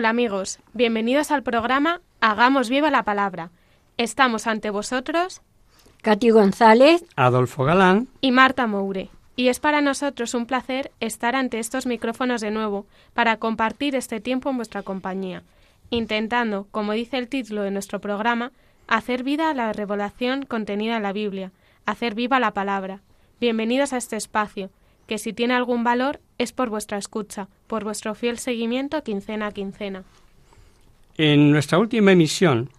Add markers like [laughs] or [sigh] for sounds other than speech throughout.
Hola amigos, bienvenidos al programa Hagamos viva la palabra. Estamos ante vosotros Katy González, Adolfo Galán, y Marta Moure. Y es para nosotros un placer estar ante estos micrófonos de nuevo para compartir este tiempo en vuestra compañía, intentando, como dice el título de nuestro programa, hacer vida a la revelación contenida en la Biblia, hacer viva la palabra. Bienvenidos a este espacio, que si tiene algún valor es por vuestra escucha, por vuestro fiel seguimiento quincena a quincena. En nuestra última emisión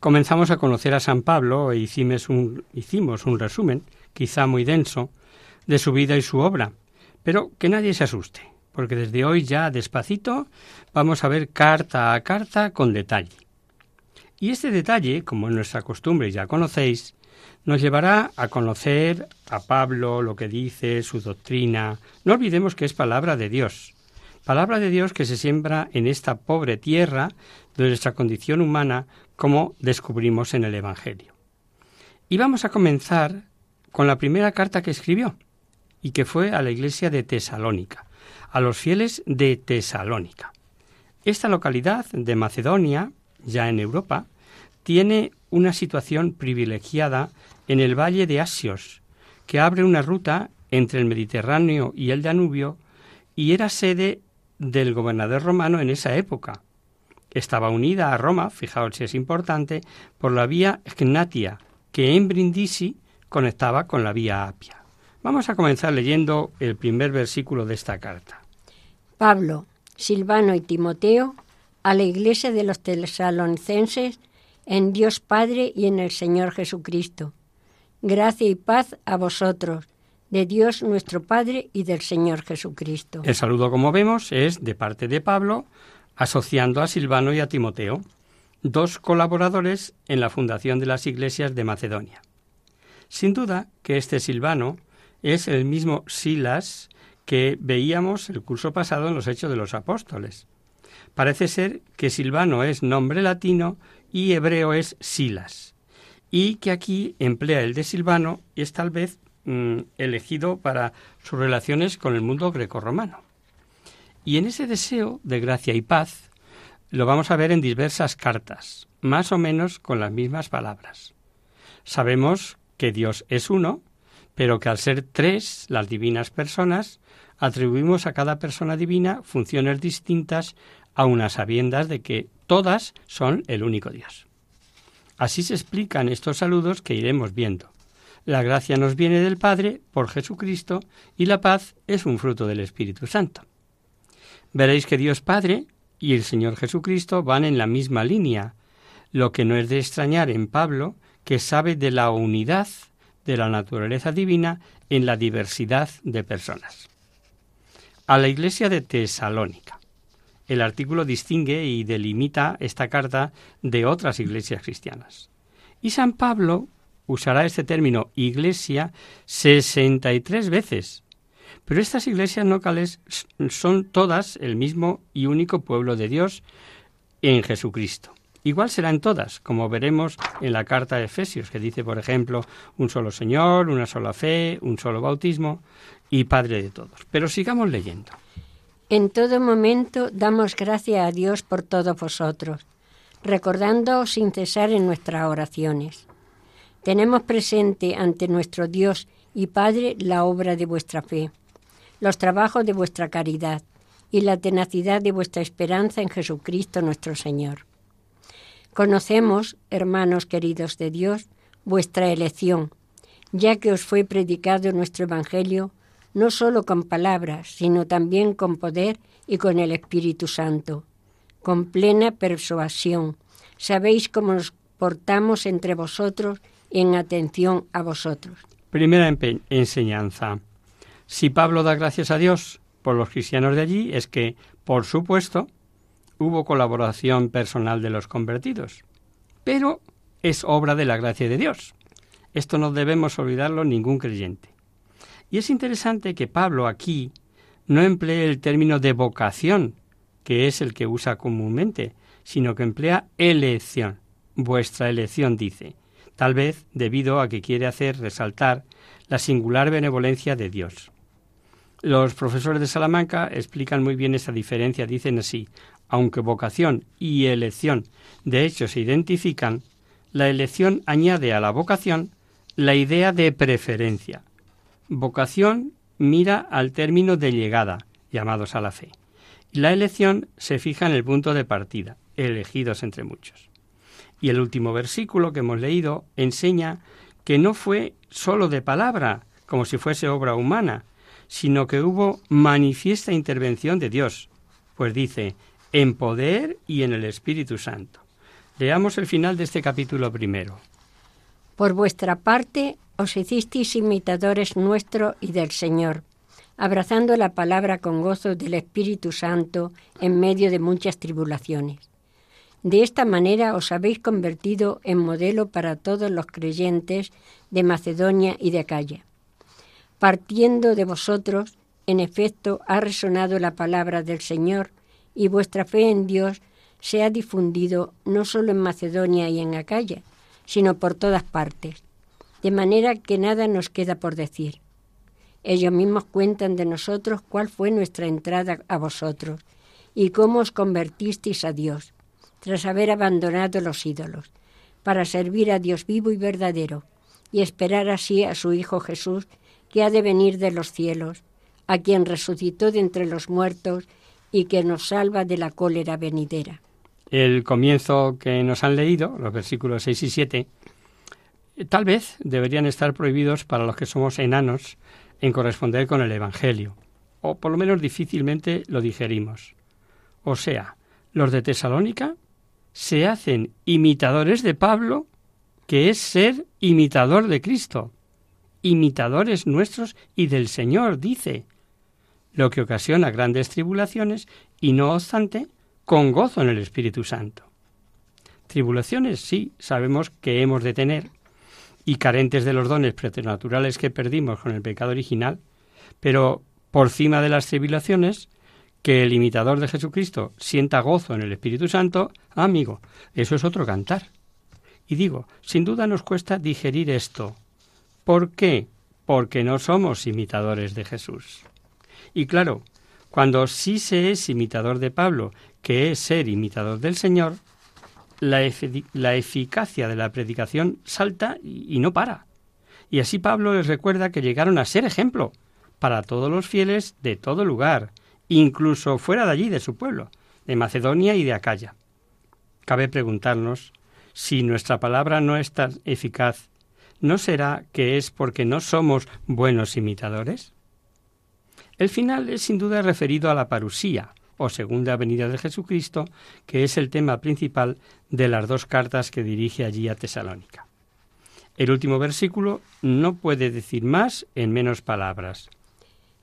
comenzamos a conocer a San Pablo e hicimos un, resumen, quizá muy denso, de su vida y su obra, pero que nadie se asuste, porque desde hoy ya despacito vamos a ver carta a carta con detalle. Y este detalle, como es nuestra costumbre ya conocéis, nos llevará a conocer a Pablo, lo que dice, su doctrina. No olvidemos que es palabra de Dios, palabra de Dios que se siembra en esta pobre tierra de nuestra condición humana, como descubrimos en el Evangelio. Y vamos a comenzar con la primera carta que escribió, y que fue a la iglesia de Tesalónica, a los fieles de Tesalónica. Esta localidad de Macedonia, ya en Europa, tiene una situación privilegiada en el valle de Asios, que abre una ruta entre el Mediterráneo y el Danubio, y era sede del gobernador romano en esa época. Estaba unida a Roma, fijaos si es importante, por la vía Egnatia, que en Brindisi conectaba con la vía Apia. Vamos a comenzar leyendo el primer versículo de esta carta. Pablo, Silvano y Timoteo, a la iglesia de los tesalonicenses, en Dios Padre y en el Señor Jesucristo. Gracia y paz a vosotros, de Dios nuestro Padre y del Señor Jesucristo. El saludo, como vemos, es de parte de Pablo, asociando a Silvano y a Timoteo, dos colaboradores en la fundación de las iglesias de Macedonia. Sin duda que este Silvano es el mismo Silas que veíamos el curso pasado en los Hechos de los Apóstoles. Parece ser que Silvano es nombre latino y hebreo es Silas, y que aquí emplea el de Silvano y es tal vez mm, elegido para sus relaciones con el mundo grecorromano. Y en ese deseo de gracia y paz lo vamos a ver en diversas cartas, más o menos con las mismas palabras. Sabemos que Dios es uno, pero que al ser tres las divinas personas, atribuimos a cada persona divina funciones distintas a unas sabiendas de que todas son el único Dios. Así se explican estos saludos que iremos viendo. La gracia nos viene del Padre por Jesucristo y la paz es un fruto del Espíritu Santo. Veréis que Dios Padre y el Señor Jesucristo van en la misma línea, lo que no es de extrañar en Pablo, que sabe de la unidad de la naturaleza divina en la diversidad de personas. A la iglesia de Tesalónica. El artículo distingue y delimita esta carta de otras iglesias cristianas. Y San Pablo usará este término iglesia 63 veces. Pero estas iglesias locales son todas el mismo y único pueblo de Dios en Jesucristo. Igual serán todas, como veremos en la carta de Efesios, que dice, por ejemplo, un solo Señor, una sola fe, un solo bautismo y Padre de todos. Pero sigamos leyendo. En todo momento damos gracias a Dios por todos vosotros, recordando sin cesar en nuestras oraciones. Tenemos presente ante nuestro Dios y Padre la obra de vuestra fe, los trabajos de vuestra caridad y la tenacidad de vuestra esperanza en Jesucristo nuestro Señor. Conocemos, hermanos queridos de Dios, vuestra elección, ya que os fue predicado nuestro Evangelio no solo con palabras, sino también con poder y con el Espíritu Santo, con plena persuasión. Sabéis cómo nos portamos entre vosotros en atención a vosotros. Primera enseñanza. Si Pablo da gracias a Dios por los cristianos de allí, es que, por supuesto, hubo colaboración personal de los convertidos. Pero es obra de la gracia de Dios. Esto no debemos olvidarlo ningún creyente. Y es interesante que Pablo aquí no emplee el término de vocación, que es el que usa comúnmente, sino que emplea elección. Vuestra elección, dice, tal vez debido a que quiere hacer resaltar la singular benevolencia de Dios. Los profesores de Salamanca explican muy bien esa diferencia, dicen así, aunque vocación y elección de hecho se identifican, la elección añade a la vocación la idea de preferencia. Vocación mira al término de llegada, llamados a la fe. Y la elección se fija en el punto de partida, elegidos entre muchos. Y el último versículo que hemos leído enseña que no fue sólo de palabra, como si fuese obra humana, sino que hubo manifiesta intervención de Dios, pues dice, en poder y en el Espíritu Santo. Leamos el final de este capítulo primero. Por vuestra parte os hicisteis imitadores nuestro y del Señor, abrazando la palabra con gozo del Espíritu Santo en medio de muchas tribulaciones. De esta manera os habéis convertido en modelo para todos los creyentes de Macedonia y de Acaya. Partiendo de vosotros, en efecto, ha resonado la palabra del Señor y vuestra fe en Dios se ha difundido no solo en Macedonia y en Acaya, sino por todas partes, de manera que nada nos queda por decir. Ellos mismos cuentan de nosotros cuál fue nuestra entrada a vosotros y cómo os convertisteis a Dios, tras haber abandonado los ídolos, para servir a Dios vivo y verdadero, y esperar así a su Hijo Jesús, que ha de venir de los cielos, a quien resucitó de entre los muertos y que nos salva de la cólera venidera. El comienzo que nos han leído, los versículos 6 y 7, tal vez deberían estar prohibidos para los que somos enanos en corresponder con el Evangelio, o por lo menos difícilmente lo digerimos. O sea, los de Tesalónica se hacen imitadores de Pablo, que es ser imitador de Cristo, imitadores nuestros y del Señor, dice lo que ocasiona grandes tribulaciones y no obstante, con gozo en el Espíritu Santo. Tribulaciones sí, sabemos que hemos de tener, y carentes de los dones preternaturales que perdimos con el pecado original, pero por cima de las tribulaciones, que el imitador de Jesucristo sienta gozo en el Espíritu Santo, amigo, eso es otro cantar. Y digo, sin duda nos cuesta digerir esto. ¿Por qué? Porque no somos imitadores de Jesús. Y claro, cuando sí se es imitador de Pablo, que es ser imitador del Señor, la, eficacia de la predicación salta y, no para. Y así Pablo les recuerda que llegaron a ser ejemplo para todos los fieles de todo lugar, incluso fuera de allí, de su pueblo, de Macedonia y de Acaya. Cabe preguntarnos si nuestra palabra no es tan eficaz, ¿no será que es porque no somos buenos imitadores? El final es sin duda referido a la parusía, o segunda venida de Jesucristo, que es el tema principal de las dos cartas que dirige allí a Tesalónica. El último versículo no puede decir más en menos palabras.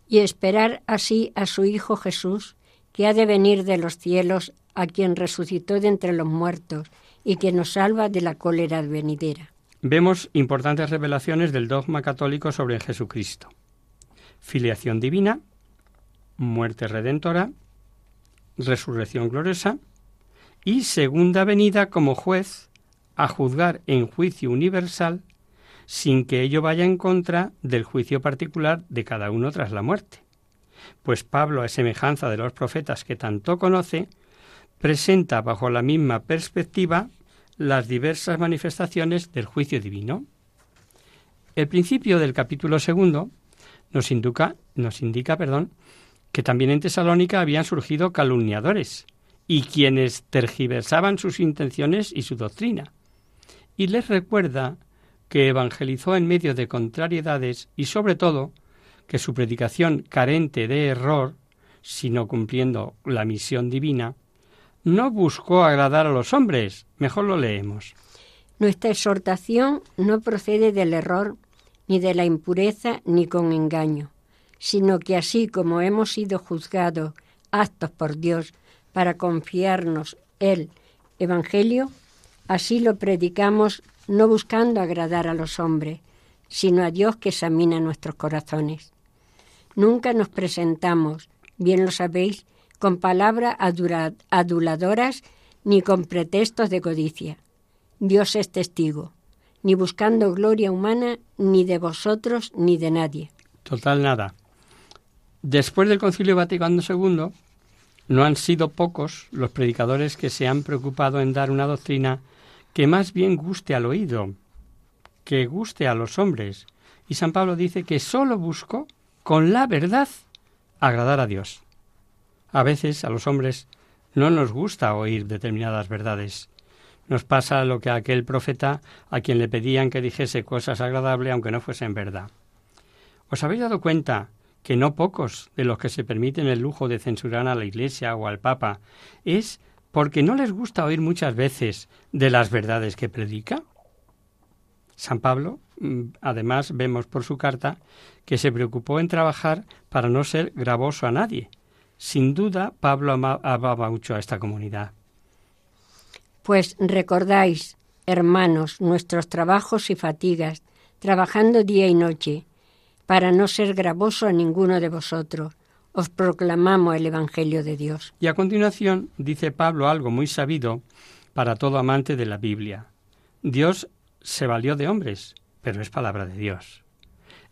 Y esperar así a su Hijo Jesús, que ha de venir de los cielos, a quien resucitó de entre los muertos y que nos salva de la cólera venidera. Vemos importantes revelaciones del dogma católico sobre Jesucristo filiación divina, muerte redentora, resurrección gloriosa y segunda venida como juez a juzgar en juicio universal sin que ello vaya en contra del juicio particular de cada uno tras la muerte. Pues Pablo, a semejanza de los profetas que tanto conoce, presenta bajo la misma perspectiva las diversas manifestaciones del juicio divino. El principio del capítulo segundo nos indica, nos indica perdón, que también en Tesalónica habían surgido calumniadores y quienes tergiversaban sus intenciones y su doctrina. Y les recuerda que evangelizó en medio de contrariedades y sobre todo que su predicación carente de error, sino cumpliendo la misión divina, no buscó agradar a los hombres. Mejor lo leemos. Nuestra exhortación no procede del error, ni de la impureza, ni con engaño, sino que así como hemos sido juzgados aptos por Dios para confiarnos el Evangelio, así lo predicamos no buscando agradar a los hombres, sino a Dios que examina nuestros corazones. Nunca nos presentamos, bien lo sabéis, con palabras aduladoras ni con pretextos de codicia. Dios es testigo, ni buscando gloria humana, ni de vosotros, ni de nadie. Total nada. Después del Concilio Vaticano II, no han sido pocos los predicadores que se han preocupado en dar una doctrina que más bien guste al oído, que guste a los hombres. Y San Pablo dice que sólo busco, con la verdad, agradar a Dios. A veces a los hombres no nos gusta oír determinadas verdades. Nos pasa lo que a aquel profeta a quien le pedían que dijese cosas agradables aunque no fuesen verdad. ¿Os habéis dado cuenta que no pocos de los que se permiten el lujo de censurar a la Iglesia o al Papa es porque no les gusta oír muchas veces de las verdades que predica? San Pablo, mm, además, vemos por su carta que se preocupó en trabajar para no ser gravoso a nadie. Sin duda, Pablo amaba mucho a esta comunidad. Pues recordáis, hermanos, nuestros trabajos y fatigas, trabajando día y noche, para no ser gravoso a ninguno de vosotros, os proclamamos el Evangelio de Dios. Y a continuación dice Pablo algo muy sabido para todo amante de la Biblia. Dios se valió de hombres, pero es palabra de Dios.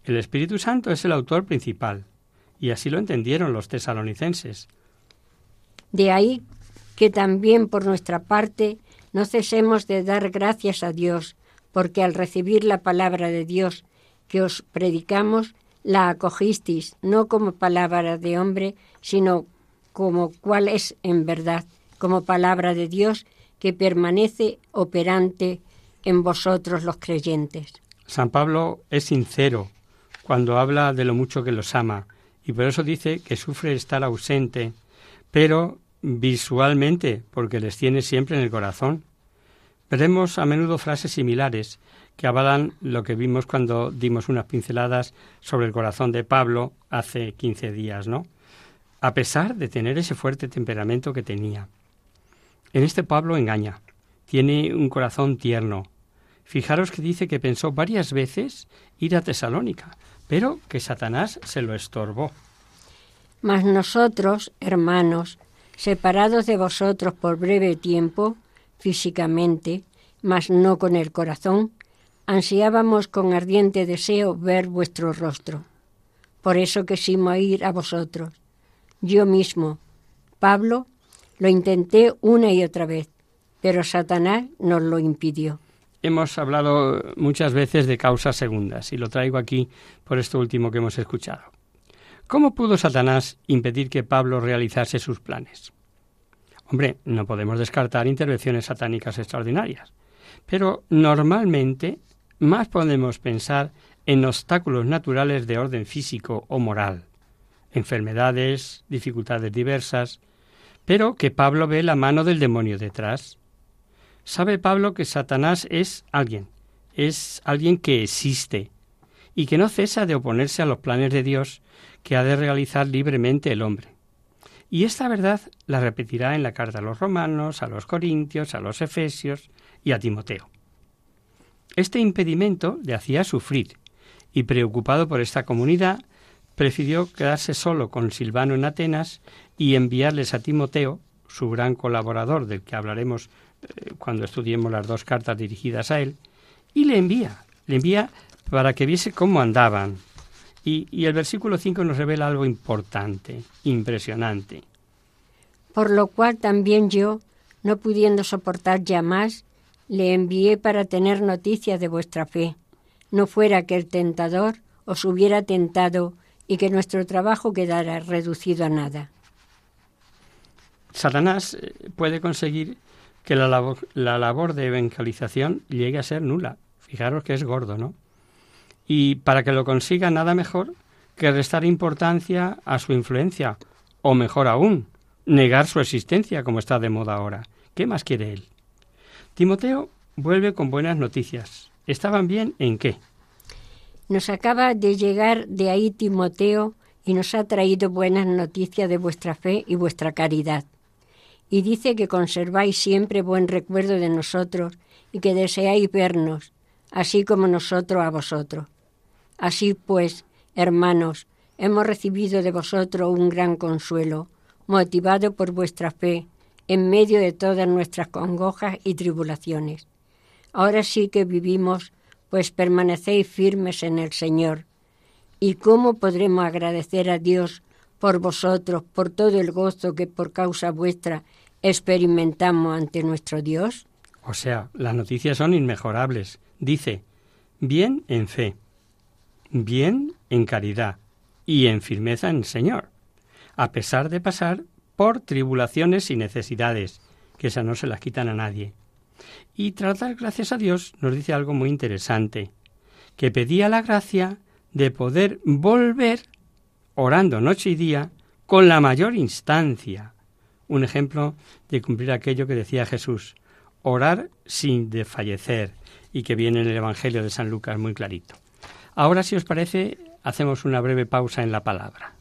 El Espíritu Santo es el autor principal, y así lo entendieron los tesalonicenses. De ahí que también por nuestra parte no cesemos de dar gracias a Dios, porque al recibir la palabra de Dios que os predicamos, la acogisteis no como palabra de hombre, sino como cual es en verdad, como palabra de Dios que permanece operante en vosotros los creyentes. San Pablo es sincero cuando habla de lo mucho que los ama y por eso dice que sufre estar ausente, pero visualmente, porque les tiene siempre en el corazón. Veremos a menudo frases similares que avalan lo que vimos cuando dimos unas pinceladas sobre el corazón de Pablo hace 15 días, ¿no? A pesar de tener ese fuerte temperamento que tenía. En este Pablo engaña, tiene un corazón tierno. Fijaros que dice que pensó varias veces ir a Tesalónica, pero que Satanás se lo estorbó. Mas nosotros, hermanos, separados de vosotros por breve tiempo, físicamente, mas no con el corazón, ansiábamos con ardiente deseo ver vuestro rostro. Por eso quisimos ir a vosotros. Yo mismo, Pablo, lo intenté una y otra vez, pero Satanás nos lo impidió. Hemos hablado muchas veces de causas segundas y lo traigo aquí por esto último que hemos escuchado. ¿Cómo pudo Satanás impedir que Pablo realizase sus planes? Hombre, no podemos descartar intervenciones satánicas extraordinarias, pero normalmente más podemos pensar en obstáculos naturales de orden físico o moral, enfermedades, dificultades diversas, pero que Pablo ve la mano del demonio detrás. Sabe Pablo que Satanás es alguien, es alguien que existe y que no cesa de oponerse a los planes de Dios que ha de realizar libremente el hombre. Y esta verdad la repetirá en la carta a los romanos, a los corintios, a los efesios y a Timoteo. Este impedimento le hacía sufrir, y preocupado por esta comunidad, prefirió quedarse solo con Silvano en Atenas y enviarles a Timoteo, su gran colaborador del que hablaremos eh, cuando estudiemos las dos cartas dirigidas a él, y le envía, le envía para que viese cómo andaban. Y, y el versículo 5 nos revela algo importante, impresionante. Por lo cual también yo, no pudiendo soportar ya más, le envié para tener noticia de vuestra fe, no fuera que el tentador os hubiera tentado y que nuestro trabajo quedara reducido a nada. Satanás eh, puede conseguir que la labor, la labor de evangelización llegue a ser nula. Fijaros que es gordo, ¿no? Y para que lo consiga nada mejor que restar importancia a su influencia, o mejor aún, negar su existencia, como está de moda ahora. ¿Qué más quiere él? Timoteo vuelve con buenas noticias. ¿Estaban bien en qué? Nos acaba de llegar de ahí Timoteo y nos ha traído buenas noticias de vuestra fe y vuestra caridad. Y dice que conserváis siempre buen recuerdo de nosotros y que deseáis vernos, así como nosotros a vosotros. Así pues, hermanos, hemos recibido de vosotros un gran consuelo, motivado por vuestra fe, en medio de todas nuestras congojas y tribulaciones. Ahora sí que vivimos, pues permanecéis firmes en el Señor. ¿Y cómo podremos agradecer a Dios por vosotros, por todo el gozo que por causa vuestra experimentamos ante nuestro Dios? O sea, las noticias son inmejorables. Dice, bien en fe, bien en caridad y en firmeza en el Señor, a pesar de pasar por tribulaciones y necesidades, que esas no se las quitan a nadie. Y tratar gracias a Dios nos dice algo muy interesante, que pedía la gracia de poder volver, orando noche y día, con la mayor instancia. Un ejemplo de cumplir aquello que decía Jesús, orar sin desfallecer, y que viene en el Evangelio de San Lucas muy clarito. Ahora, si os parece, hacemos una breve pausa en la palabra.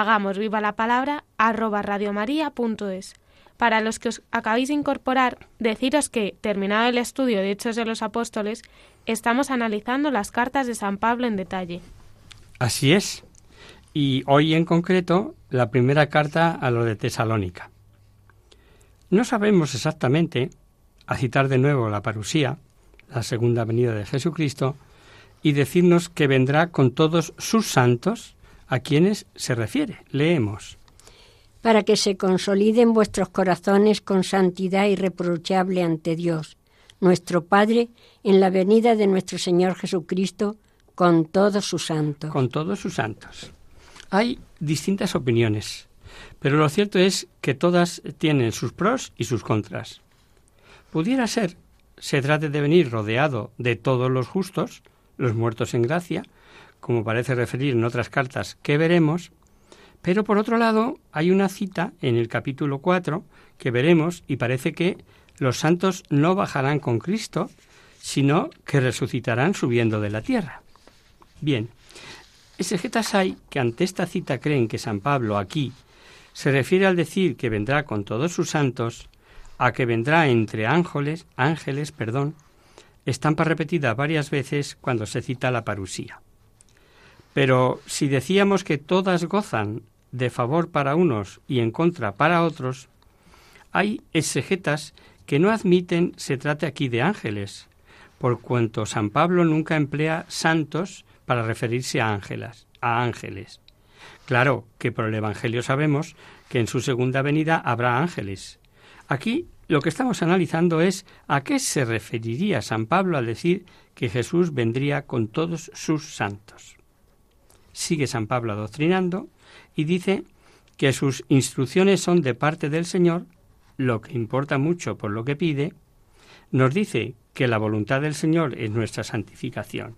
hagamos viva la palabra arroba radiomaria.es. Para los que os acabáis de incorporar, deciros que, terminado el estudio de Hechos de los Apóstoles, estamos analizando las cartas de San Pablo en detalle. Así es. Y hoy en concreto, la primera carta a lo de Tesalónica. No sabemos exactamente, a citar de nuevo la parusía, la segunda venida de Jesucristo, y decirnos que vendrá con todos sus santos, a quienes se refiere. Leemos. Para que se consoliden vuestros corazones con santidad irreprochable ante Dios, nuestro Padre, en la venida de nuestro Señor Jesucristo, con todos sus santos. Con todos sus santos. Hay distintas opiniones, pero lo cierto es que todas tienen sus pros y sus contras. Pudiera ser se trate de venir rodeado de todos los justos, los muertos en gracia, como parece referir en otras cartas que veremos, pero por otro lado hay una cita en el capítulo 4 que veremos y parece que los santos no bajarán con Cristo, sino que resucitarán subiendo de la tierra. Bien, exegetas hay que ante esta cita creen que San Pablo aquí se refiere al decir que vendrá con todos sus santos, a que vendrá entre ángeles, ángeles, perdón, estampa repetida varias veces cuando se cita la parusía. Pero si decíamos que todas gozan de favor para unos y en contra para otros, hay exegetas que no admiten se trate aquí de ángeles, por cuanto San Pablo nunca emplea santos para referirse a ángeles, a ángeles. Claro que por el Evangelio sabemos que en su segunda venida habrá ángeles. Aquí lo que estamos analizando es a qué se referiría San Pablo al decir que Jesús vendría con todos sus santos. Sigue San Pablo adoctrinando y dice que sus instrucciones son de parte del Señor, lo que importa mucho por lo que pide, nos dice que la voluntad del Señor es nuestra santificación.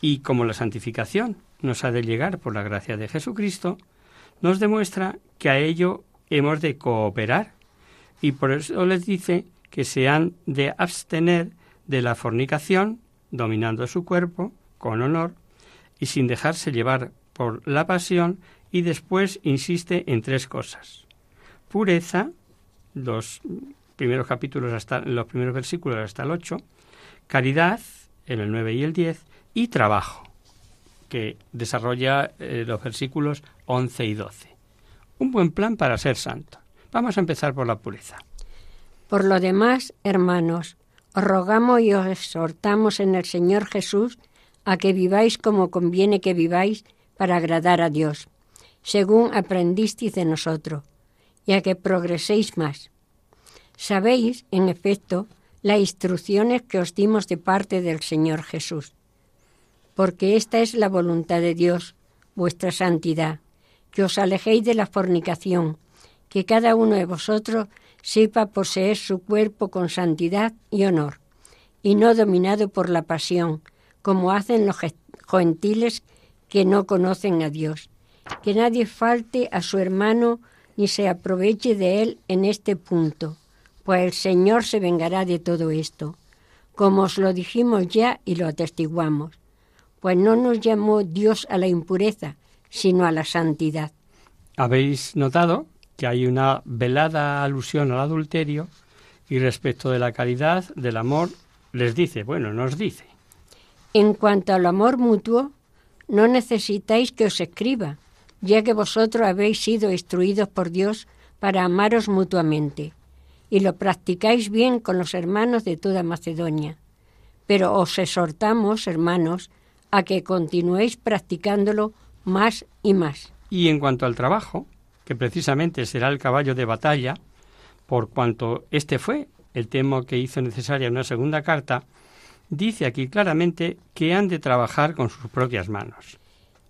Y como la santificación nos ha de llegar por la gracia de Jesucristo, nos demuestra que a ello hemos de cooperar y por eso les dice que se han de abstener de la fornicación, dominando su cuerpo con honor y sin dejarse llevar por la pasión, y después insiste en tres cosas. Pureza, los primeros capítulos hasta los primeros versículos hasta el 8, caridad en el 9 y el 10 y trabajo, que desarrolla eh, los versículos 11 y 12. Un buen plan para ser santo. Vamos a empezar por la pureza. Por lo demás, hermanos, os rogamos y os exhortamos en el Señor Jesús a que viváis como conviene que viváis para agradar a Dios, según aprendisteis de nosotros, y a que progreséis más. Sabéis, en efecto, las instrucciones que os dimos de parte del Señor Jesús, porque esta es la voluntad de Dios, vuestra santidad, que os alejéis de la fornicación, que cada uno de vosotros sepa poseer su cuerpo con santidad y honor, y no dominado por la pasión, como hacen los gentiles que no conocen a Dios. Que nadie falte a su hermano ni se aproveche de él en este punto, pues el Señor se vengará de todo esto, como os lo dijimos ya y lo atestiguamos, pues no nos llamó Dios a la impureza, sino a la santidad. Habéis notado que hay una velada alusión al adulterio y respecto de la caridad, del amor, les dice, bueno, nos dice. En cuanto al amor mutuo, no necesitáis que os escriba, ya que vosotros habéis sido instruidos por Dios para amaros mutuamente, y lo practicáis bien con los hermanos de toda Macedonia. Pero os exhortamos, hermanos, a que continuéis practicándolo más y más. Y en cuanto al trabajo, que precisamente será el caballo de batalla, por cuanto este fue el tema que hizo necesaria una segunda carta, dice aquí claramente que han de trabajar con sus propias manos.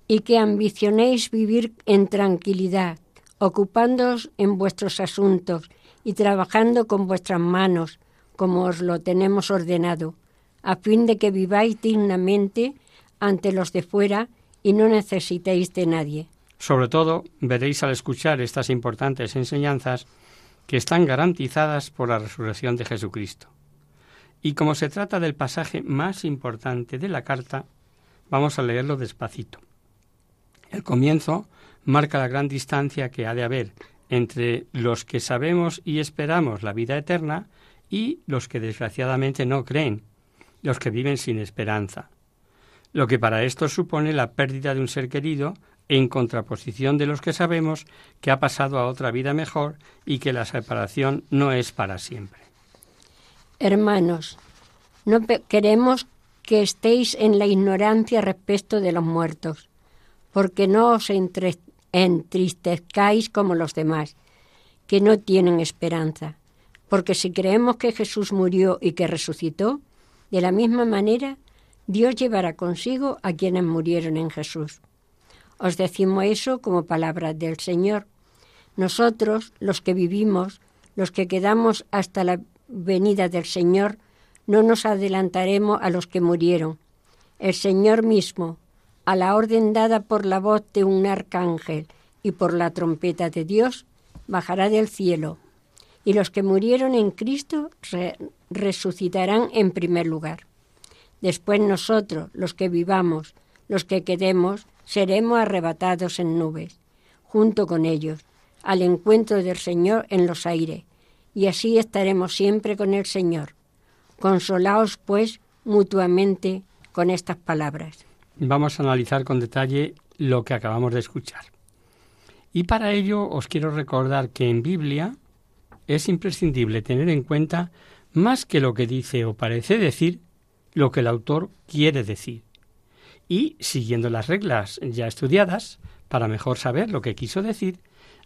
y que ambicionéis vivir en tranquilidad, ocupándoos en vuestros asuntos y trabajando con vuestras manos, como os lo tenemos ordenado, a fin de que viváis dignamente ante los de fuera y no necesitéis de nadie. Sobre todo, veréis al escuchar estas importantes enseñanzas que están garantizadas por la resurrección de Jesucristo. Y como se trata del pasaje más importante de la carta, vamos a leerlo despacito. El comienzo marca la gran distancia que ha de haber entre los que sabemos y esperamos la vida eterna y los que desgraciadamente no creen, los que viven sin esperanza. Lo que para estos supone la pérdida de un ser querido en contraposición de los que sabemos que ha pasado a otra vida mejor y que la separación no es para siempre. Hermanos, no queremos que estéis en la ignorancia respecto de los muertos, porque no os entristezcáis como los demás, que no tienen esperanza. Porque si creemos que Jesús murió y que resucitó, de la misma manera Dios llevará consigo a quienes murieron en Jesús. Os decimos eso como palabras del Señor. Nosotros, los que vivimos, los que quedamos hasta la venida del Señor, no nos adelantaremos a los que murieron. El Señor mismo, a la orden dada por la voz de un arcángel y por la trompeta de Dios, bajará del cielo, y los que murieron en Cristo resucitarán en primer lugar. Después nosotros, los que vivamos, los que quedemos, seremos arrebatados en nubes, junto con ellos, al encuentro del Señor en los aires, y así estaremos siempre con el Señor. Consolaos, pues, mutuamente con estas palabras. Vamos a analizar con detalle lo que acabamos de escuchar. Y para ello os quiero recordar que en Biblia es imprescindible tener en cuenta más que lo que dice o parece decir, lo que el autor quiere decir y, siguiendo las reglas ya estudiadas, para mejor saber lo que quiso decir,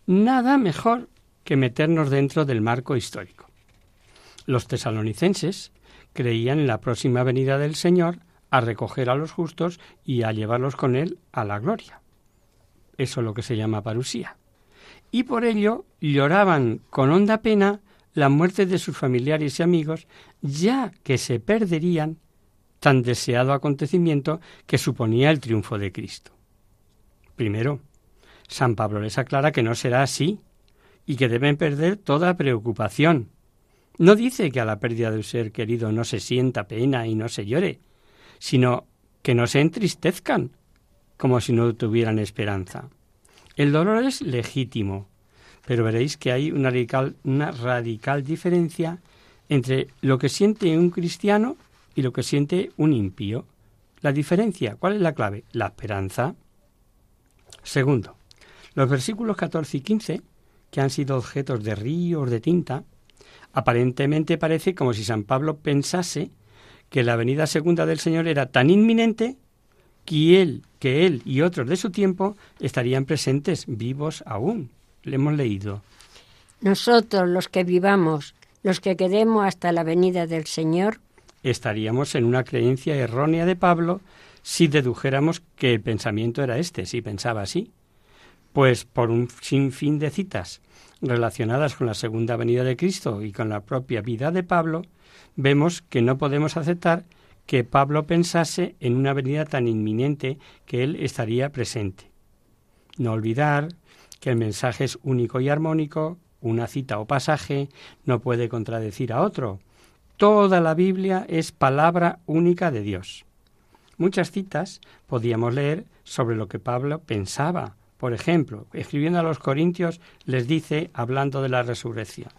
nada mejor que meternos dentro del marco histórico. Los tesalonicenses creían en la próxima venida del Señor a recoger a los justos y a llevarlos con él a la gloria. Eso es lo que se llama parusía. Y por ello lloraban con honda pena la muerte de sus familiares y amigos, ya que se perderían tan deseado acontecimiento que suponía el triunfo de Cristo. Primero, San Pablo les aclara que no será así y que deben perder toda preocupación. No dice que a la pérdida de un ser querido no se sienta pena y no se llore, sino que no se entristezcan, como si no tuvieran esperanza. El dolor es legítimo, pero veréis que hay una radical, una radical diferencia entre lo que siente un cristiano y lo que siente un impío. La diferencia, ¿cuál es la clave? La esperanza. Segundo, los versículos 14 y 15, que han sido objetos de ríos de tinta, aparentemente parece como si San Pablo pensase que la venida segunda del Señor era tan inminente que él, que él y otros de su tiempo estarían presentes, vivos aún. Le hemos leído. Nosotros, los que vivamos, los que quedemos hasta la venida del Señor, estaríamos en una creencia errónea de Pablo si dedujéramos que el pensamiento era este, si pensaba así. Pues por un sinfín de citas relacionadas con la segunda venida de Cristo y con la propia vida de Pablo, vemos que no podemos aceptar que Pablo pensase en una venida tan inminente que él estaría presente. No olvidar que el mensaje es único y armónico, una cita o pasaje no puede contradecir a otro, Toda la Biblia es palabra única de Dios. Muchas citas podíamos leer sobre lo que Pablo pensaba. Por ejemplo, escribiendo a los Corintios, les dice, hablando de la resurrección.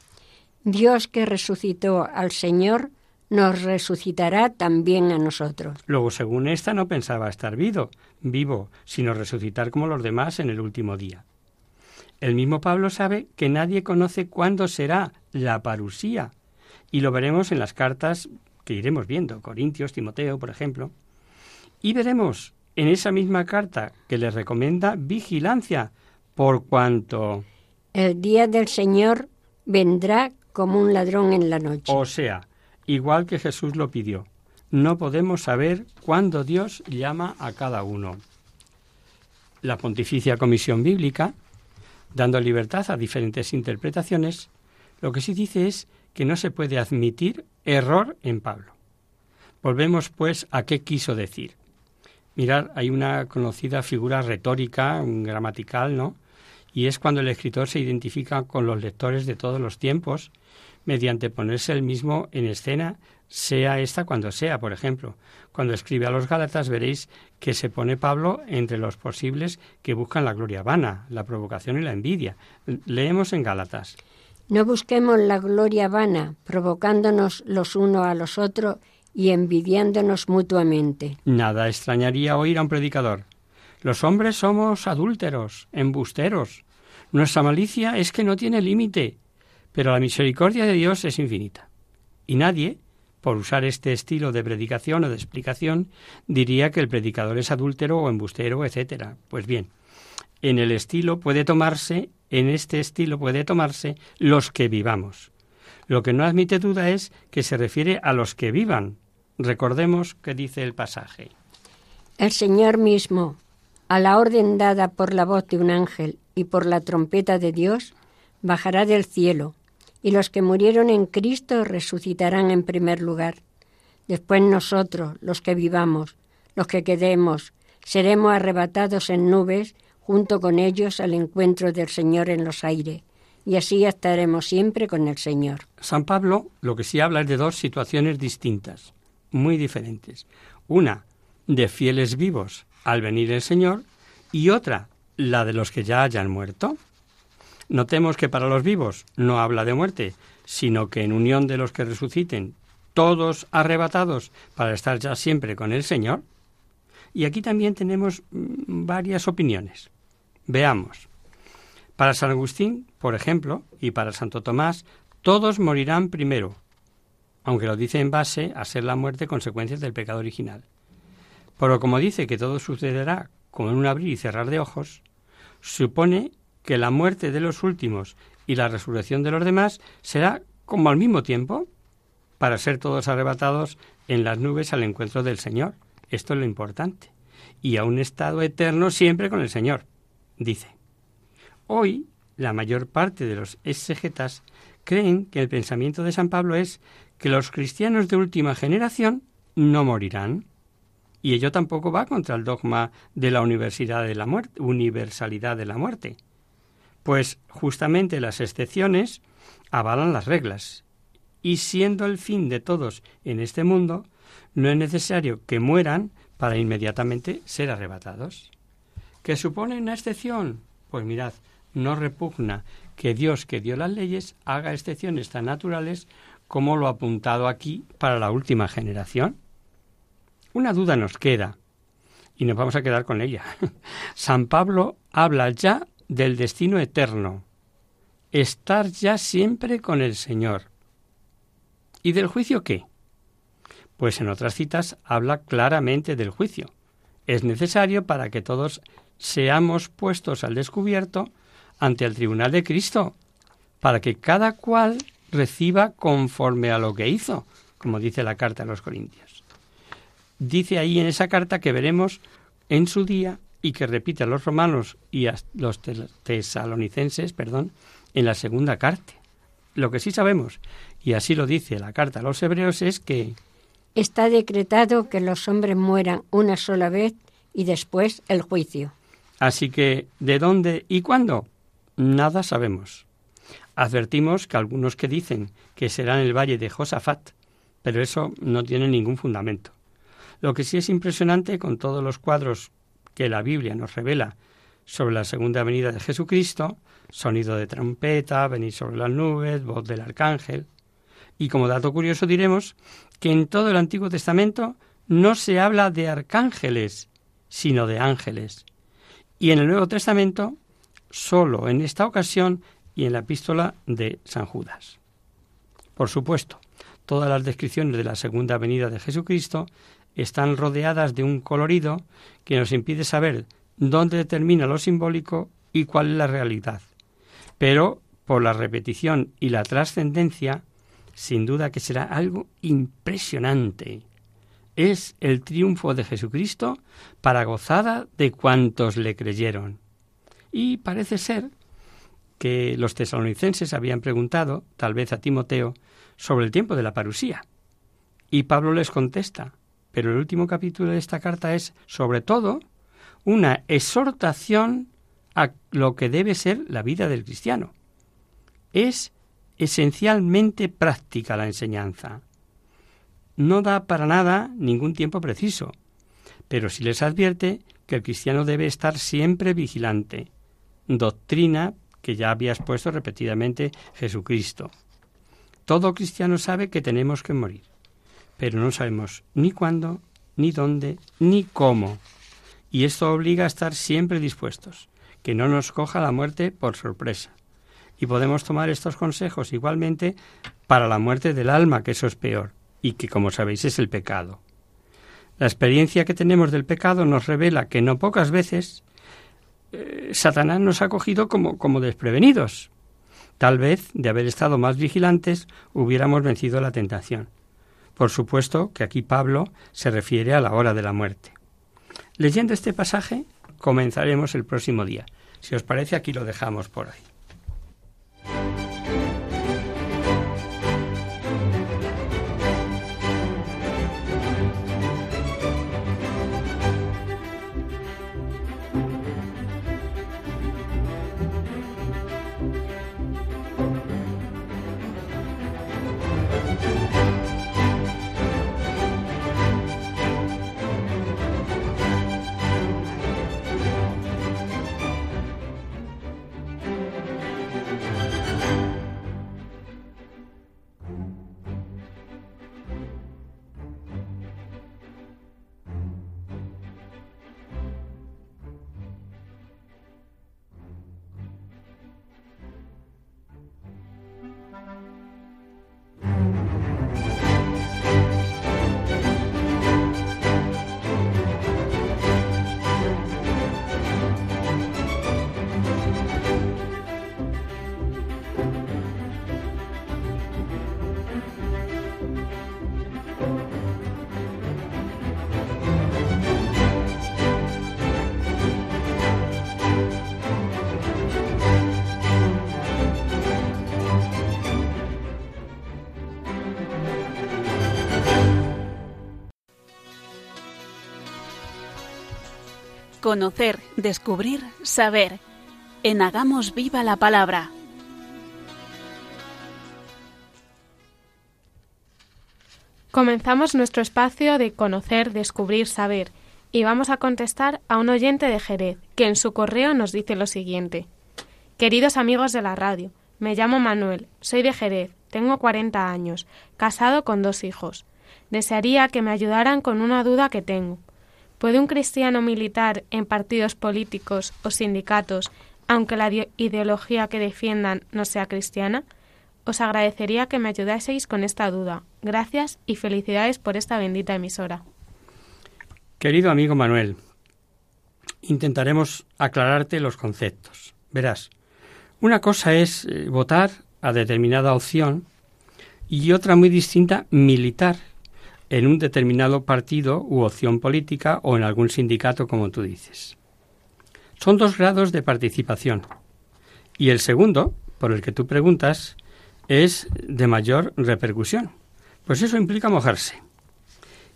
Dios que resucitó al Señor, nos resucitará también a nosotros. Luego, según esta, no pensaba estar vivo, vivo, sino resucitar como los demás en el último día. El mismo Pablo sabe que nadie conoce cuándo será la parusía, y lo veremos en las cartas que iremos viendo, Corintios, Timoteo, por ejemplo. Y veremos en esa misma carta que les recomienda vigilancia, por cuanto... El día del Señor vendrá como un ladrón en la noche. O sea, igual que Jesús lo pidió, no podemos saber cuándo Dios llama a cada uno. la Pontificia Comisión Bíblica, dando libertad a diferentes interpretaciones, lo que sí dice es que no se puede admitir error en Pablo. Volvemos, pues, a qué quiso decir. Mirar, hay una conocida figura retórica, gramatical, ¿no? Y es cuando el escritor se identifica con los lectores de todos los tiempos mediante ponerse el mismo en escena, sea esta cuando sea. Por ejemplo, cuando escribe a los Gálatas veréis que se pone Pablo entre los posibles que buscan la gloria vana, la provocación y la envidia. Leemos en Gálatas. No busquemos la gloria vana, provocándonos los unos a los otros y envidiándonos mutuamente. Nada extrañaría oír a un predicador. Los hombres somos adúlteros, embusteros. Nuestra malicia es que no tiene límite, pero la misericordia de Dios es infinita. Y nadie, por usar este estilo de predicación o de explicación, diría que el predicador es adúltero o embustero, etc. Pues bien, en el estilo puede tomarse, en este estilo puede tomarse los que vivamos. Lo que no admite duda es que se refiere a los que vivan, Recordemos que dice el pasaje. El Señor mismo, a la orden dada por la voz de un ángel y por la trompeta de Dios, bajará del cielo, y los que murieron en Cristo resucitarán en primer lugar. Después nosotros, los que vivamos, los que quedemos, seremos arrebatados en nubes junto con ellos al encuentro del Señor en los aires, y así estaremos siempre con el Señor. San Pablo lo que sí habla es de dos situaciones distintas muy diferentes. Una de fieles vivos al venir el Señor y otra la de los que ya hayan muerto. Notemos que para los vivos no habla de muerte, sino que en unión de los que resuciten, todos arrebatados para estar ya siempre con el Señor. Y aquí también tenemos mm, varias opiniones. Veamos. Para San Agustín, por ejemplo, y para Santo Tomás, todos morirán primero, aunque lo dice en base a ser la muerte consecuencia del pecado original. Pero como dice que todo sucederá como en un abrir y cerrar de ojos, supone que la muerte de los últimos y la resurrección de los demás será como al mismo tiempo, para ser todos arrebatados en las nubes al encuentro del Señor. Esto es lo importante. Y a un estado eterno siempre con el Señor, dice. Hoy, la mayor parte de los exegetas creen que el pensamiento de San Pablo es que los cristianos de última generación no morirán. Y ello tampoco va contra el dogma de la universalidad de la muerte, universalidad de la muerte. Pues justamente las excepciones avalan las reglas. Y siendo el fin de todos en este mundo, no es necesario que mueran para inmediatamente ser arrebatados. ¿Qué supone una excepción? Pues mirad, no repugna que Dios que dio las leyes haga excepciones tan naturales como lo apuntado aquí para la última generación. Una duda nos queda y nos vamos a quedar con ella. [laughs] San Pablo habla ya del destino eterno, estar ya siempre con el Señor. ¿Y del juicio qué? Pues en otras citas habla claramente del juicio. Es necesario para que todos seamos puestos al descubierto ante el tribunal de Cristo, para que cada cual reciba conforme a lo que hizo, como dice la carta a los Corintios. Dice ahí en esa carta que veremos en su día y que repite a los romanos y a los tesalonicenses, perdón, en la segunda carta. Lo que sí sabemos, y así lo dice la carta a los hebreos, es que está decretado que los hombres mueran una sola vez y después el juicio. Así que, ¿de dónde y cuándo? Nada sabemos. Advertimos que algunos que dicen que será en el valle de Josafat, pero eso no tiene ningún fundamento. Lo que sí es impresionante con todos los cuadros que la Biblia nos revela sobre la segunda venida de Jesucristo, sonido de trompeta, venir sobre las nubes, voz del arcángel. Y como dato curioso diremos que en todo el Antiguo Testamento no se habla de arcángeles, sino de ángeles. Y en el Nuevo Testamento solo en esta ocasión y en la epístola de San Judas. Por supuesto, todas las descripciones de la segunda venida de Jesucristo están rodeadas de un colorido que nos impide saber dónde termina lo simbólico y cuál es la realidad. Pero por la repetición y la trascendencia, sin duda que será algo impresionante. es el triunfo de Jesucristo para gozada de cuantos le creyeron. Y parece ser que los tesalonicenses habían preguntado, tal vez a Timoteo, sobre el tiempo de la parusía. Y Pablo les contesta, pero el último capítulo de esta carta es, sobre todo, una exhortación a lo que debe ser la vida del cristiano. Es esencialmente práctica la enseñanza no da para nada ningún tiempo preciso, pero sí les advierte que el cristiano debe estar siempre vigilante, doctrina que ya había expuesto repetidamente Jesucristo. Todo cristiano sabe que tenemos que morir, pero no sabemos ni cuándo, ni dónde, ni cómo. Y esto obliga a estar siempre dispuestos, que no nos coja la muerte por sorpresa. Y podemos tomar estos consejos igualmente para la muerte del alma, que eso es peor, y que, como sabéis, es el pecado. La experiencia que tenemos del pecado nos revela que no pocas veces eh, Satanás nos ha cogido como, como desprevenidos. Tal vez, de haber estado más vigilantes, hubiéramos vencido la tentación. Por supuesto que aquí Pablo se refiere a la hora de la muerte. Leyendo este pasaje, comenzaremos el próximo día. Si os parece, aquí lo dejamos por ahí. Conocer, descubrir, saber. En Hagamos Viva la Palabra. Comenzamos nuestro espacio de conocer, descubrir, saber y vamos a contestar a un oyente de Jerez que en su correo nos dice lo siguiente. Queridos amigos de la radio, me llamo Manuel, soy de Jerez, tengo 40 años, casado con dos hijos. Desearía que me ayudaran con una duda que tengo. ¿Puede un cristiano militar en partidos políticos o sindicatos, aunque la ideología que defiendan no sea cristiana? Os agradecería que me ayudaseis con esta duda. Gracias y felicidades por esta bendita emisora. Querido amigo Manuel, intentaremos aclararte los conceptos. Verás, una cosa es eh, votar a determinada opción y otra muy distinta militar en un determinado partido u opción política o en algún sindicato, como tú dices. Son dos grados de participación. Y el segundo, por el que tú preguntas, es de mayor repercusión. Pues eso implica mojarse.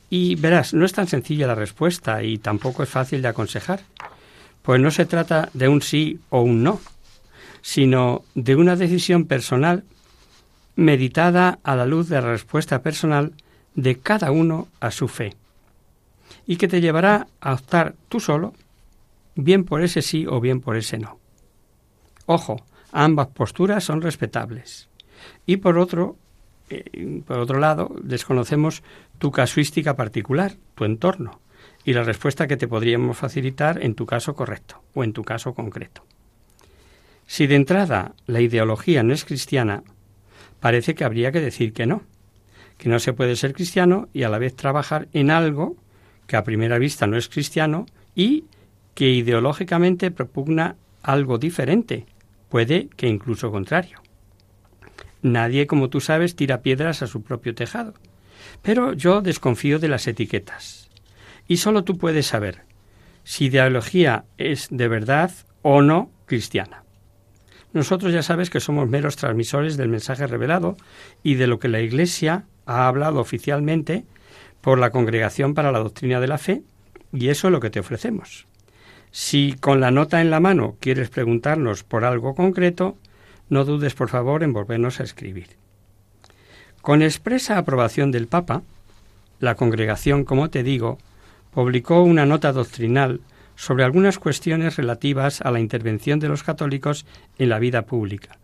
Y verás, no es tan sencilla la respuesta y tampoco es fácil de aconsejar. Pues no se trata de un sí o un no, sino de una decisión personal meditada a la luz de la respuesta personal de cada uno a su fe, y que te llevará a optar tú solo, bien por ese sí o bien por ese no. Ojo, ambas posturas son respetables. Y por otro, eh, por otro lado, desconocemos tu casuística particular, tu entorno, y la respuesta que te podríamos facilitar en tu caso correcto o en tu caso concreto. Si de entrada la ideología no es cristiana, parece que habría que decir que no, que no se puede ser cristiano y a la vez trabajar en algo que a primera vista no es cristiano y que ideológicamente propugna algo diferente, puede que incluso contrario. Nadie, como tú sabes, tira piedras a su propio tejado. Pero yo desconfío de las etiquetas. Y solo tú puedes saber si ideología es de verdad o no cristiana. Nosotros ya sabes que somos meros transmisores del mensaje revelado y de lo que la Iglesia ha hablado oficialmente por la Congregación para la Doctrina de la Fe, y eso es lo que te ofrecemos. Si con la nota en la mano quieres preguntarnos por algo concreto, no dudes por favor en volvernos a escribir. Con expresa aprobación del Papa, la congregación, como te digo, publicó una nota doctrinal sobre algunas cuestiones relativas a la intervención de los católicos en la vida pública.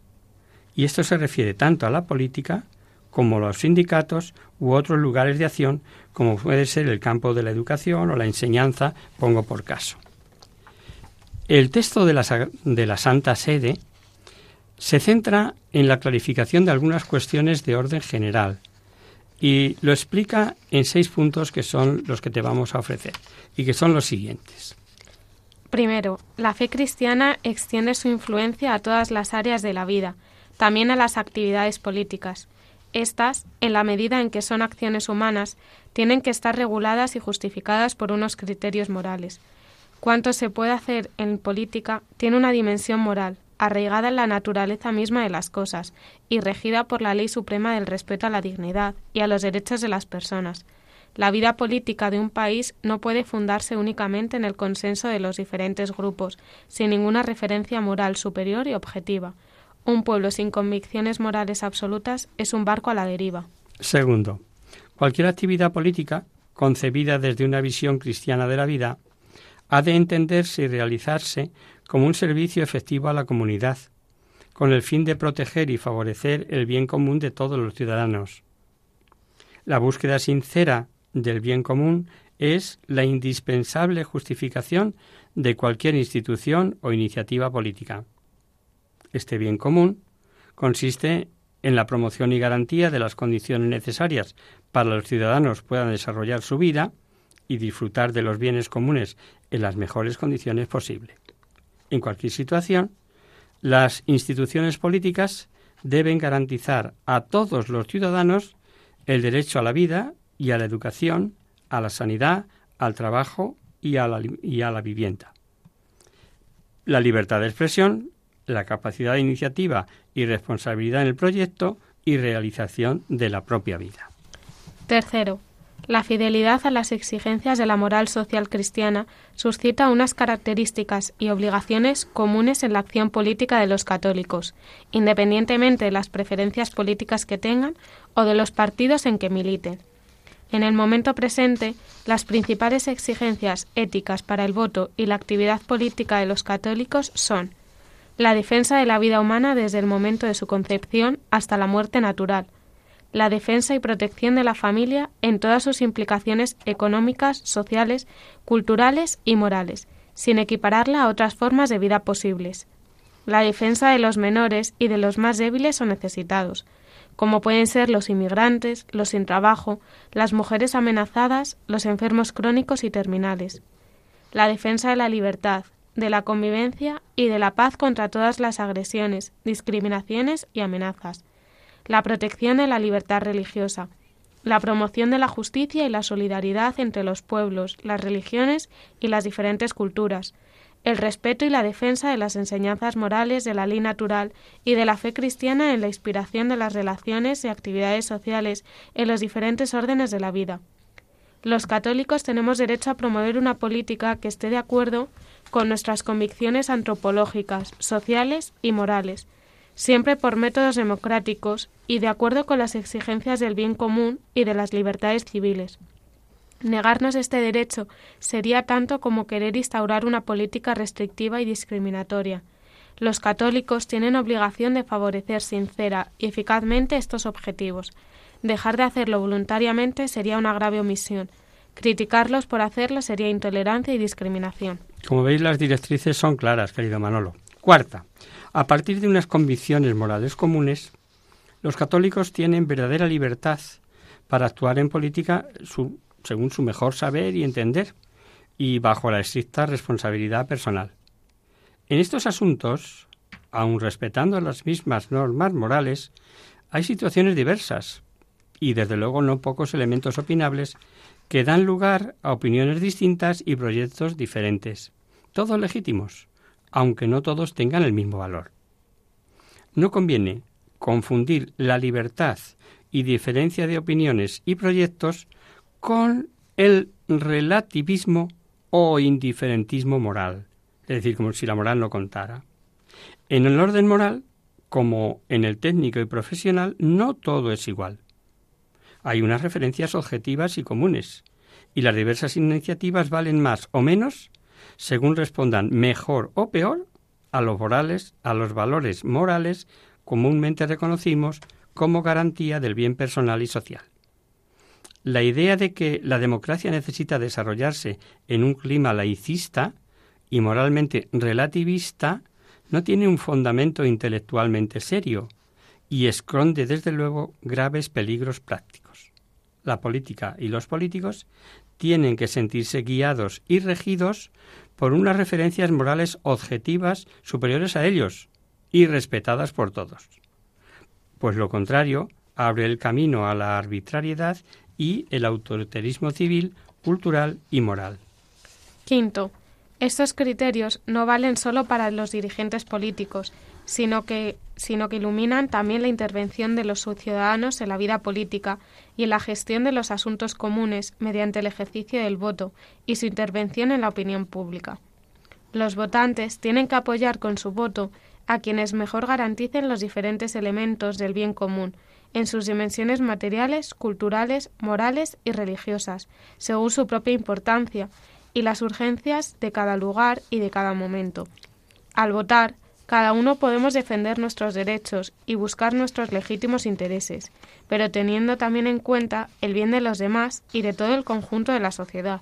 Y esto se refiere tanto a la política como los sindicatos u otros lugares de acción, como puede ser el campo de la educación o la enseñanza, pongo por caso. El texto de la, de la Santa Sede se centra en la clarificación de algunas cuestiones de orden general y lo explica en seis puntos que son los que te vamos a ofrecer y que son los siguientes. Primero, la fe cristiana extiende su influencia a todas las áreas de la vida, también a las actividades políticas. Estas, en la medida en que son acciones humanas, tienen que estar reguladas y justificadas por unos criterios morales. Cuanto se puede hacer en política tiene una dimensión moral, arraigada en la naturaleza misma de las cosas y regida por la ley suprema del respeto a la dignidad y a los derechos de las personas. La vida política de un país no puede fundarse únicamente en el consenso de los diferentes grupos, sin ninguna referencia moral superior y objetiva. Un pueblo sin convicciones morales absolutas es un barco a la deriva. Segundo, cualquier actividad política, concebida desde una visión cristiana de la vida, ha de entenderse y realizarse como un servicio efectivo a la comunidad, con el fin de proteger y favorecer el bien común de todos los ciudadanos. La búsqueda sincera del bien común es la indispensable justificación de cualquier institución o iniciativa política. Este bien común consiste en la promoción y garantía de las condiciones necesarias para que los ciudadanos puedan desarrollar su vida y disfrutar de los bienes comunes en las mejores condiciones posibles. En cualquier situación, las instituciones políticas deben garantizar a todos los ciudadanos el derecho a la vida y a la educación, a la sanidad, al trabajo y a la, y a la vivienda. La libertad de expresión, la capacidad de iniciativa y responsabilidad en el proyecto y realización de la propia vida. Tercero, la fidelidad a las exigencias de la moral social cristiana suscita unas características y obligaciones comunes en la acción política de los católicos, independientemente de las preferencias políticas que tengan o de los partidos en que militen. En el momento presente, las principales exigencias éticas para el voto y la actividad política de los católicos son la defensa de la vida humana desde el momento de su concepción hasta la muerte natural, la defensa y protección de la familia en todas sus implicaciones económicas, sociales, culturales y morales, sin equipararla a otras formas de vida posibles. La defensa de los menores y de los más débiles o necesitados, como pueden ser los inmigrantes, los sin trabajo, las mujeres amenazadas, los enfermos crónicos y terminales. La defensa de la libertad, de la convivencia y de la paz contra todas las agresiones, discriminaciones y amenazas. La protección de la libertad religiosa, la promoción de la justicia y la solidaridad entre los pueblos, las religiones y las diferentes culturas, el respeto y la defensa de las enseñanzas morales de la ley natural y de la fe cristiana en la inspiración de las relaciones y actividades sociales en los diferentes órdenes de la vida. Los católicos tenemos derecho a promover una política que esté de acuerdo con nuestras convicciones antropológicas, sociales y morales, siempre por métodos democráticos y de acuerdo con las exigencias del bien común y de las libertades civiles. Negarnos este derecho sería tanto como querer instaurar una política restrictiva y discriminatoria. Los católicos tienen obligación de favorecer sincera y eficazmente estos objetivos. Dejar de hacerlo voluntariamente sería una grave omisión. Criticarlos por hacerlo sería intolerancia y discriminación. Como veis, las directrices son claras, querido Manolo. Cuarta, a partir de unas convicciones morales comunes, los católicos tienen verdadera libertad para actuar en política según su mejor saber y entender y bajo la estricta responsabilidad personal. En estos asuntos, aun respetando las mismas normas morales, hay situaciones diversas y desde luego no pocos elementos opinables que dan lugar a opiniones distintas y proyectos diferentes, todos legítimos, aunque no todos tengan el mismo valor. No conviene confundir la libertad y diferencia de opiniones y proyectos con el relativismo o indiferentismo moral, es decir, como si la moral no contara. En el orden moral, como en el técnico y profesional, no todo es igual. Hay unas referencias objetivas y comunes, y las diversas iniciativas valen más o menos según respondan mejor o peor a los morales, a los valores morales comúnmente reconocimos como garantía del bien personal y social. La idea de que la democracia necesita desarrollarse en un clima laicista y moralmente relativista no tiene un fundamento intelectualmente serio y esconde desde luego graves peligros prácticos. La política y los políticos tienen que sentirse guiados y regidos por unas referencias morales objetivas superiores a ellos y respetadas por todos. Pues lo contrario abre el camino a la arbitrariedad y el autoritarismo civil, cultural y moral. Quinto, estos criterios no valen solo para los dirigentes políticos, sino que, sino que iluminan también la intervención de los ciudadanos en la vida política y en la gestión de los asuntos comunes mediante el ejercicio del voto y su intervención en la opinión pública. Los votantes tienen que apoyar con su voto a quienes mejor garanticen los diferentes elementos del bien común, en sus dimensiones materiales, culturales, morales y religiosas, según su propia importancia y las urgencias de cada lugar y de cada momento. Al votar, cada uno podemos defender nuestros derechos y buscar nuestros legítimos intereses, pero teniendo también en cuenta el bien de los demás y de todo el conjunto de la sociedad.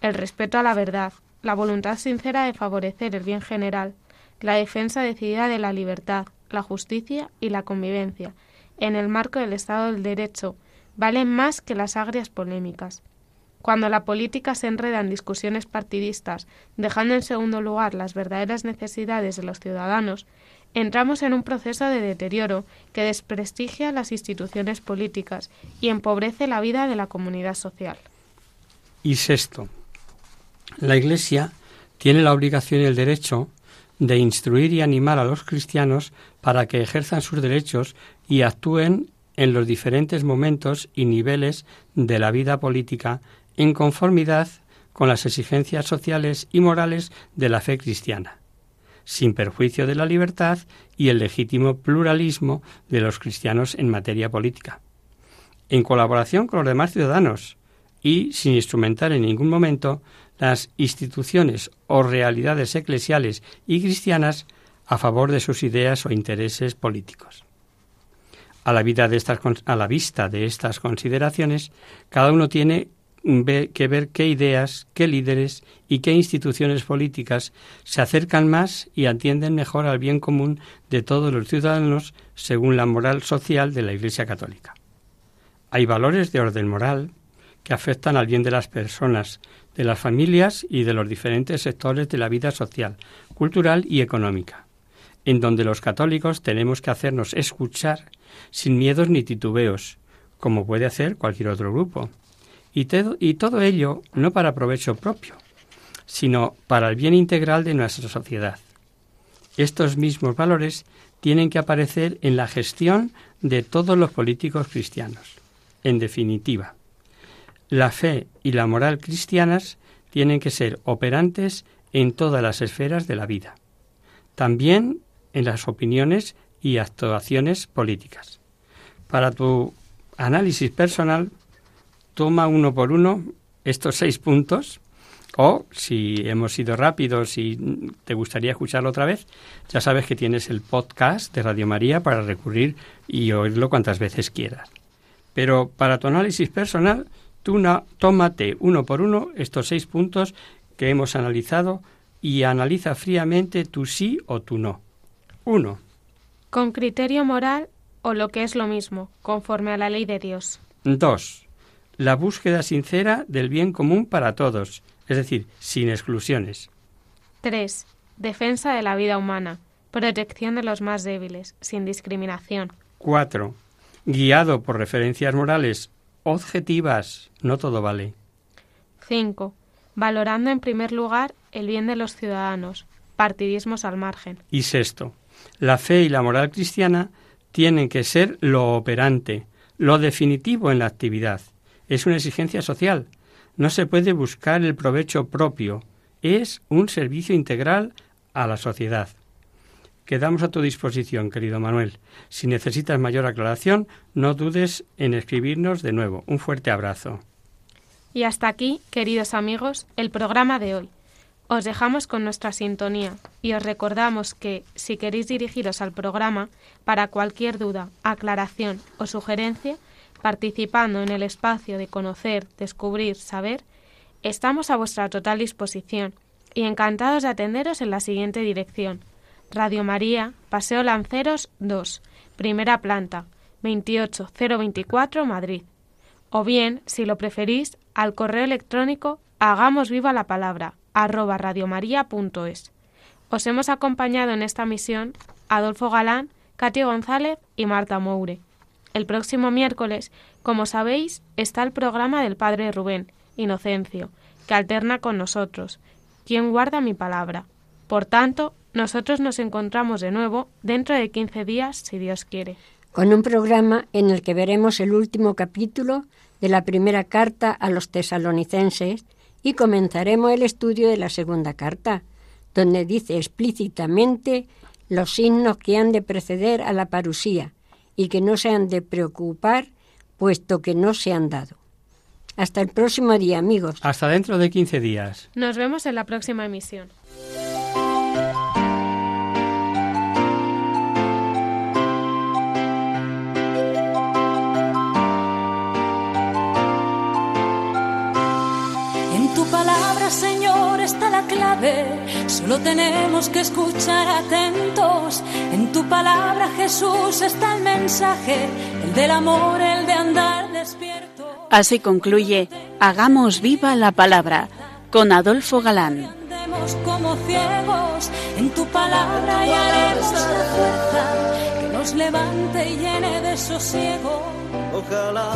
El respeto a la verdad, la voluntad sincera de favorecer el bien general, la defensa decidida de la libertad, la justicia y la convivencia, en el marco del Estado del Derecho, valen más que las agrias polémicas. Cuando la política se enreda en discusiones partidistas, dejando en segundo lugar las verdaderas necesidades de los ciudadanos, entramos en un proceso de deterioro que desprestigia las instituciones políticas y empobrece la vida de la comunidad social. Y sexto, la Iglesia tiene la obligación y el derecho de instruir y animar a los cristianos para que ejerzan sus derechos y actúen en los diferentes momentos y niveles de la vida política en conformidad con las exigencias sociales y morales de la fe cristiana, sin perjuicio de la libertad y el legítimo pluralismo de los cristianos en materia política, en colaboración con los demás ciudadanos y sin instrumentar en ningún momento las instituciones o realidades eclesiales y cristianas a favor de sus ideas o intereses políticos. A la, a la vista de estas consideraciones, cada uno tiene que ver qué ideas, qué líderes y qué instituciones políticas se acercan más y atienden mejor al bien común de todos los ciudadanos según la moral social de la Iglesia Católica. Hay valores de orden moral que afectan al bien de las personas, de las familias y de los diferentes sectores de la vida social, cultural y económica, en donde los católicos tenemos que hacernos escuchar sin miedos ni titubeos, como puede hacer cualquier otro grupo y, y todo ello no para provecho propio, sino para el bien integral de nuestra sociedad. Estos mismos valores tienen que aparecer en la gestión de todos los políticos cristianos. En definitiva, la fe y la moral cristianas tienen que ser operantes en todas las esferas de la vida, también en las opiniones y actuaciones políticas. Para tu análisis personal, toma uno por uno estos seis puntos o si hemos sido rápidos y te gustaría escucharlo otra vez, ya sabes que tienes el podcast de Radio María para recurrir y oírlo cuantas veces quieras. Pero para tu análisis personal, tú tómate uno por uno estos seis puntos que hemos analizado y analiza fríamente tu sí o tu no. Uno. Con criterio moral o lo que es lo mismo, conforme a la ley de Dios. Dos la búsqueda sincera del bien común para todos, es decir, sin exclusiones. 3. Defensa de la vida humana, protección de los más débiles, sin discriminación. 4. guiado por referencias morales objetivas, no todo vale. 5. Valorando en primer lugar el bien de los ciudadanos, partidismos al margen. Y sexto, la fe y la moral cristiana tienen que ser lo operante, lo definitivo en la actividad. Es una exigencia social. No se puede buscar el provecho propio. Es un servicio integral a la sociedad. Quedamos a tu disposición, querido Manuel. Si necesitas mayor aclaración, no dudes en escribirnos de nuevo. Un fuerte abrazo. Y hasta aquí, queridos amigos, el programa de hoy. Os dejamos con nuestra sintonía y os recordamos que, si queréis dirigiros al programa para cualquier duda, aclaración o sugerencia, participando en el espacio de conocer, descubrir, saber, estamos a vuestra total disposición y encantados de atenderos en la siguiente dirección. Radio María, Paseo Lanceros 2, primera planta, 28024 Madrid. O bien, si lo preferís, al correo electrónico hagamos viva la palabra arroba radiomaria.es. Os hemos acompañado en esta misión Adolfo Galán, Katia González y Marta Moure. El próximo miércoles, como sabéis, está el programa del Padre Rubén, Inocencio, que alterna con nosotros. ¿Quién guarda mi palabra? Por tanto, nosotros nos encontramos de nuevo dentro de 15 días, si Dios quiere. Con un programa en el que veremos el último capítulo de la primera carta a los tesalonicenses y comenzaremos el estudio de la segunda carta, donde dice explícitamente los signos que han de preceder a la parusía y que no se han de preocupar, puesto que no se han dado. Hasta el próximo día, amigos. Hasta dentro de 15 días. Nos vemos en la próxima emisión. Está la clave. Solo tenemos que escuchar atentos. En tu palabra, Jesús, está el mensaje, el del amor, el de andar despierto. Así concluye Hagamos viva la palabra con Adolfo Galán. Andemos como ciegos, en tu palabra y haremos la fuerza que nos levante y llene de sosiego. Ojalá